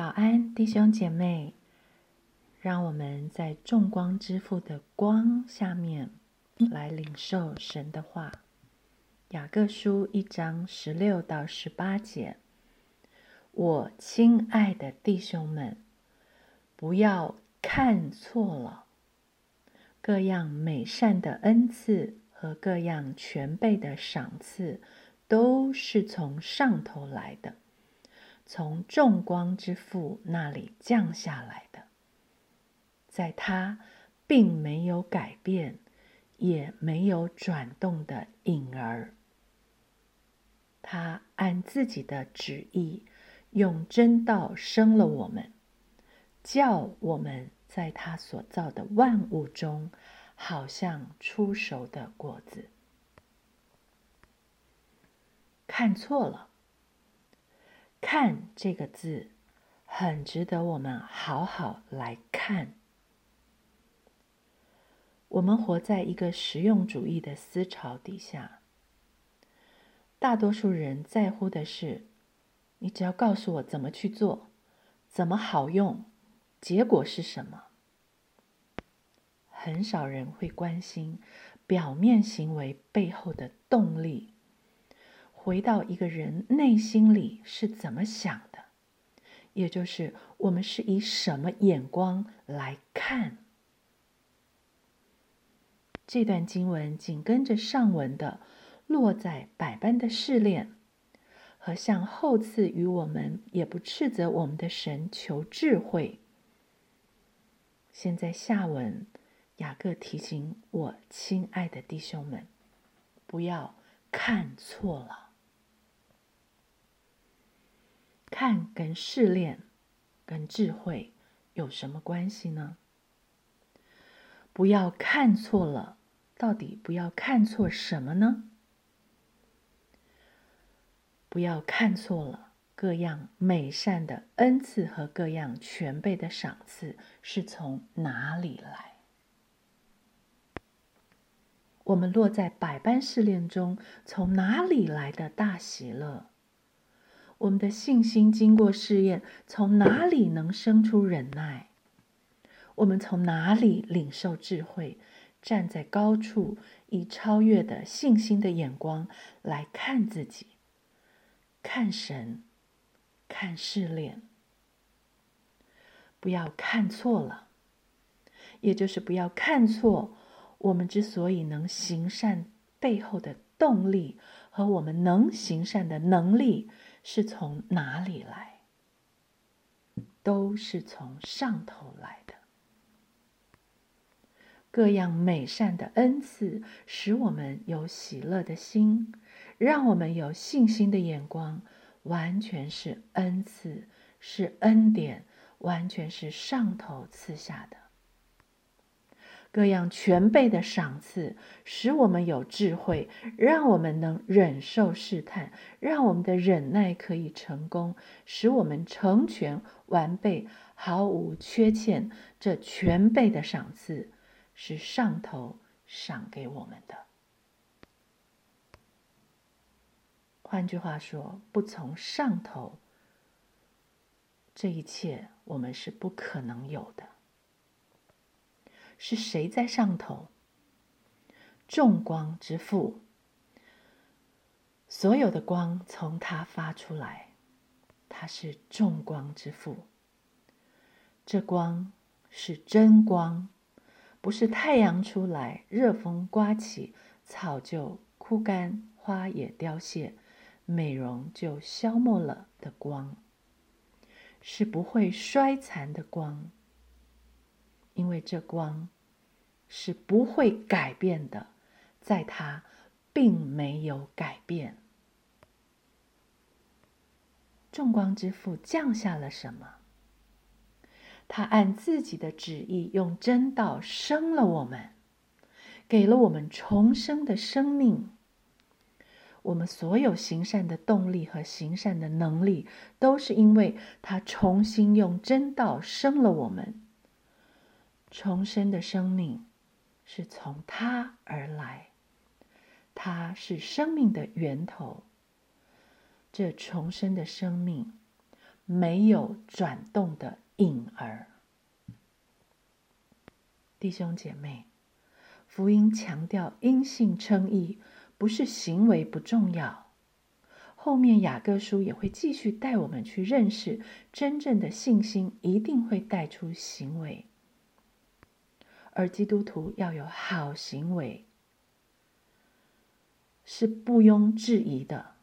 早安，弟兄姐妹！让我们在众光之父的光下面来领受神的话。雅各书一章十六到十八节：我亲爱的弟兄们，不要看错了，各样美善的恩赐和各样全备的赏赐，都是从上头来的。从众光之父那里降下来的，在他并没有改变，也没有转动的影儿。他按自己的旨意，用真道生了我们，叫我们在他所造的万物中，好像出熟的果子。看错了。看这个字，很值得我们好好来看。我们活在一个实用主义的思潮底下，大多数人在乎的是，你只要告诉我怎么去做，怎么好用，结果是什么。很少人会关心表面行为背后的动力。回到一个人内心里是怎么想的，也就是我们是以什么眼光来看这段经文，紧跟着上文的落在百般的试炼，和向后赐予我们也不斥责我们的神求智慧。现在下文，雅各提醒我亲爱的弟兄们，不要看错了。看跟试炼、跟智慧有什么关系呢？不要看错了，到底不要看错什么呢？不要看错了，各样美善的恩赐和各样全备的赏赐是从哪里来？我们落在百般试炼中，从哪里来的大喜乐？我们的信心经过试验，从哪里能生出忍耐？我们从哪里领受智慧？站在高处，以超越的信心的眼光来看自己，看神，看试炼。不要看错了，也就是不要看错我们之所以能行善背后的动力和我们能行善的能力。是从哪里来？都是从上头来的。各样美善的恩赐，使我们有喜乐的心，让我们有信心的眼光，完全是恩赐，是恩典，完全是上头赐下的。各样全备的赏赐，使我们有智慧，让我们能忍受试探，让我们的忍耐可以成功，使我们成全完备，毫无缺欠。这全备的赏赐是上头赏给我们的。换句话说，不从上头，这一切我们是不可能有的。是谁在上头？众光之父，所有的光从他发出来，他是众光之父。这光是真光，不是太阳出来，热风刮起，草就枯干，花也凋谢，美容就消没了的光，是不会衰残的光。因为这光是不会改变的，在它并没有改变。众光之父降下了什么？他按自己的旨意，用真道生了我们，给了我们重生的生命。我们所有行善的动力和行善的能力，都是因为他重新用真道生了我们。重生的生命是从他而来，他是生命的源头。这重生的生命没有转动的影儿。弟兄姐妹，福音强调因信称义，不是行为不重要。后面雅各书也会继续带我们去认识，真正的信心一定会带出行为，而基督徒要有好行为，是毋庸置疑的。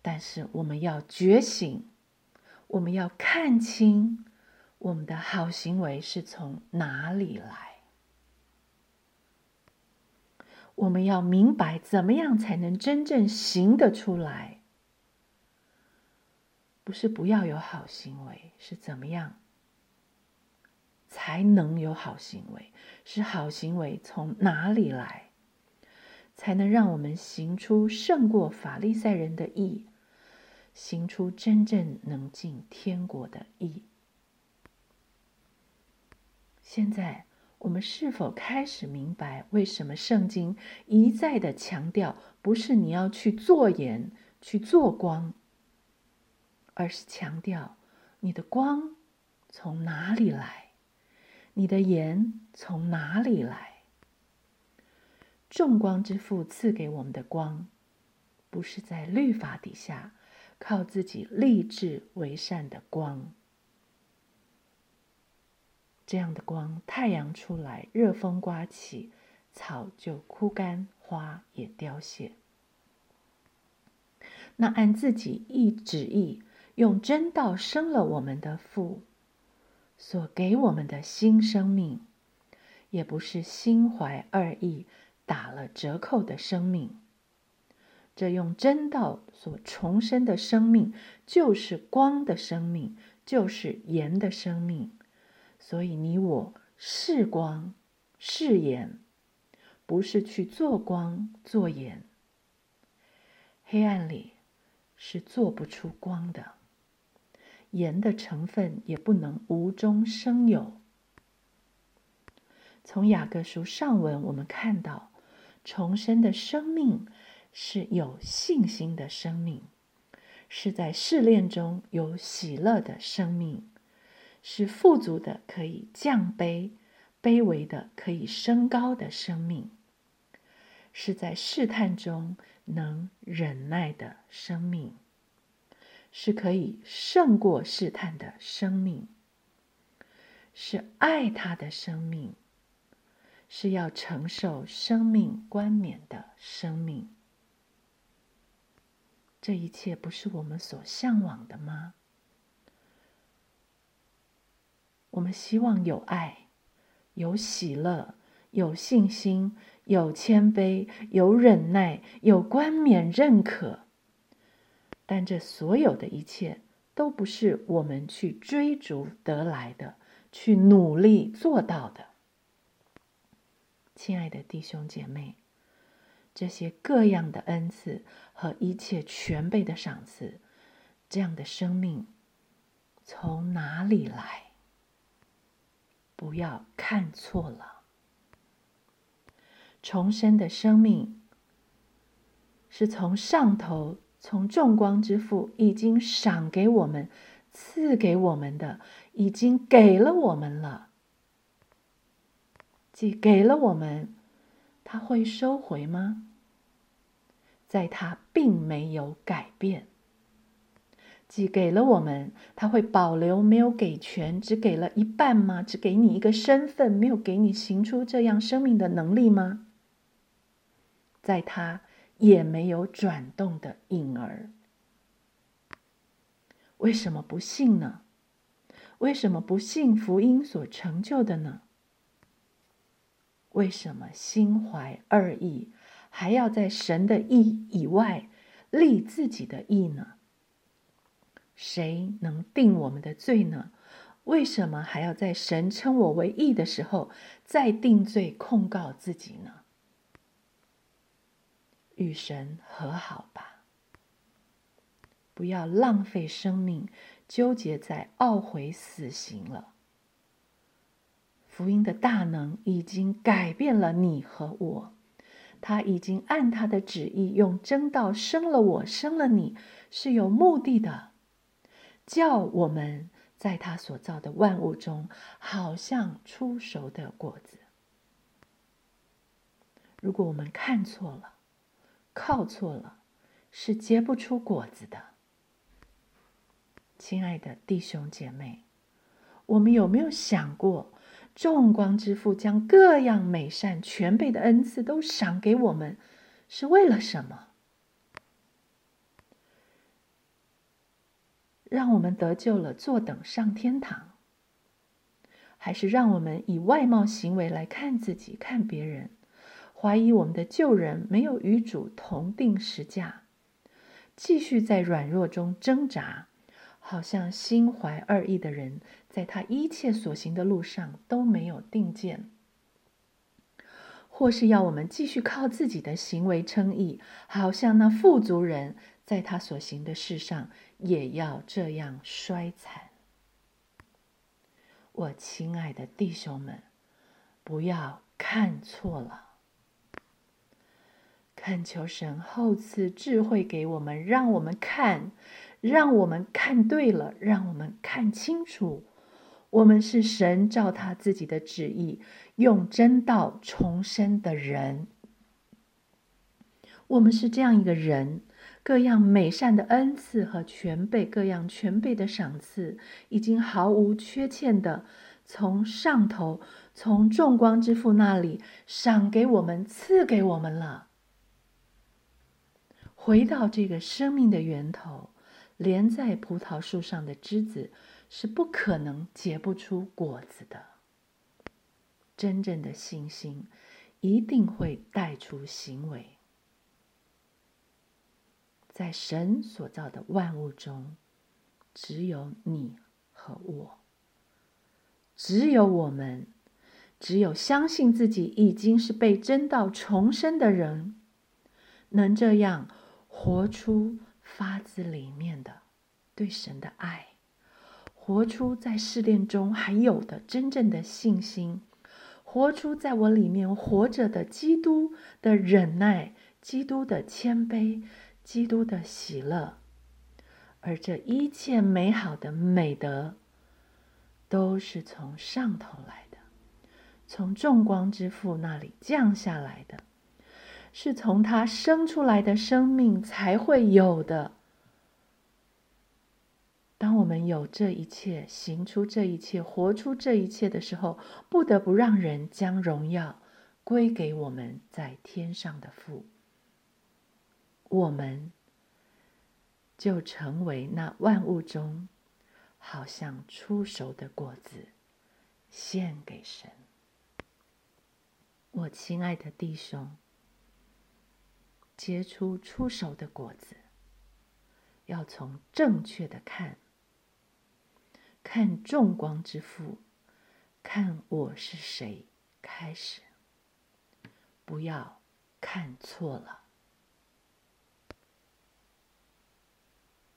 但是我们要觉醒，我们要看清。我们的好行为是从哪里来？我们要明白怎么样才能真正行得出来。不是不要有好行为，是怎么样才能有好行为？是好行为从哪里来，才能让我们行出胜过法利赛人的义，行出真正能进天国的义？现在，我们是否开始明白，为什么圣经一再的强调，不是你要去做盐、去做光，而是强调你的光从哪里来，你的盐从哪里来？众光之父赐给我们的光，不是在律法底下靠自己立志为善的光。这样的光，太阳出来，热风刮起，草就枯干，花也凋谢。那按自己意旨意，用真道生了我们的父，所给我们的新生命，也不是心怀二意、打了折扣的生命。这用真道所重生的生命，就是光的生命，就是盐的生命。所以，你我是光是盐，不是去做光做盐。黑暗里是做不出光的，盐的成分也不能无中生有。从雅各书上文，我们看到重生的生命是有信心的生命，是在试炼中有喜乐的生命。是富足的，可以降卑；卑微的，可以升高的生命，是在试探中能忍耐的生命，是可以胜过试探的生命，是爱他的生命，是要承受生命冠冕的生命。这一切不是我们所向往的吗？我们希望有爱，有喜乐，有信心，有谦卑，有忍耐，有冠冕认可。但这所有的一切，都不是我们去追逐得来的，去努力做到的。亲爱的弟兄姐妹，这些各样的恩赐和一切全备的赏赐，这样的生命，从哪里来？不要看错了，重生的生命是从上头，从众光之父已经赏给我们、赐给我们的，已经给了我们了。既给了我们，他会收回吗？在他并没有改变。既给了我们，他会保留没有给全，只给了一半吗？只给你一个身份，没有给你行出这样生命的能力吗？在他也没有转动的影儿，为什么不信呢？为什么不信福音所成就的呢？为什么心怀二意，还要在神的意以外立自己的意呢？谁能定我们的罪呢？为什么还要在神称我为义的时候再定罪控告自己呢？与神和好吧，不要浪费生命，纠结在懊悔死刑了。福音的大能已经改变了你和我，他已经按他的旨意用真道生了我，生了你，是有目的的。叫我们在他所造的万物中，好像出熟的果子。如果我们看错了，靠错了，是结不出果子的。亲爱的弟兄姐妹，我们有没有想过，众光之父将各样美善全备的恩赐都赏给我们，是为了什么？让我们得救了，坐等上天堂，还是让我们以外貌行为来看自己、看别人？怀疑我们的旧人没有与主同定时价，继续在软弱中挣扎，好像心怀二意的人，在他一切所行的路上都没有定见；或是要我们继续靠自己的行为称义，好像那富足人在他所行的事上也要这样衰残。我亲爱的弟兄们，不要看错了。恳求神后赐智慧给我们，让我们看，让我们看对了，让我们看清楚，我们是神照他自己的旨意用真道重生的人。我们是这样一个人，各样美善的恩赐和全备各样全备的赏赐，已经毫无缺欠的从上头，从众光之父那里赏给我们，赐给我们了。回到这个生命的源头，连在葡萄树上的枝子是不可能结不出果子的。真正的信心一定会带出行为。在神所造的万物中，只有你和我，只有我们，只有相信自己已经是被真道重生的人，能这样。活出发自里面的对神的爱，活出在试炼中还有的真正的信心，活出在我里面活着的基督的忍耐、基督的谦卑、基督的喜乐，而这一切美好的美德，都是从上头来的，从众光之父那里降下来的。是从他生出来的生命才会有的。当我们有这一切，行出这一切，活出这一切的时候，不得不让人将荣耀归给我们在天上的父。我们就成为那万物中好像出熟的果子，献给神。我亲爱的弟兄。结出出手的果子，要从正确的看，看众光之父，看我是谁开始，不要看错了。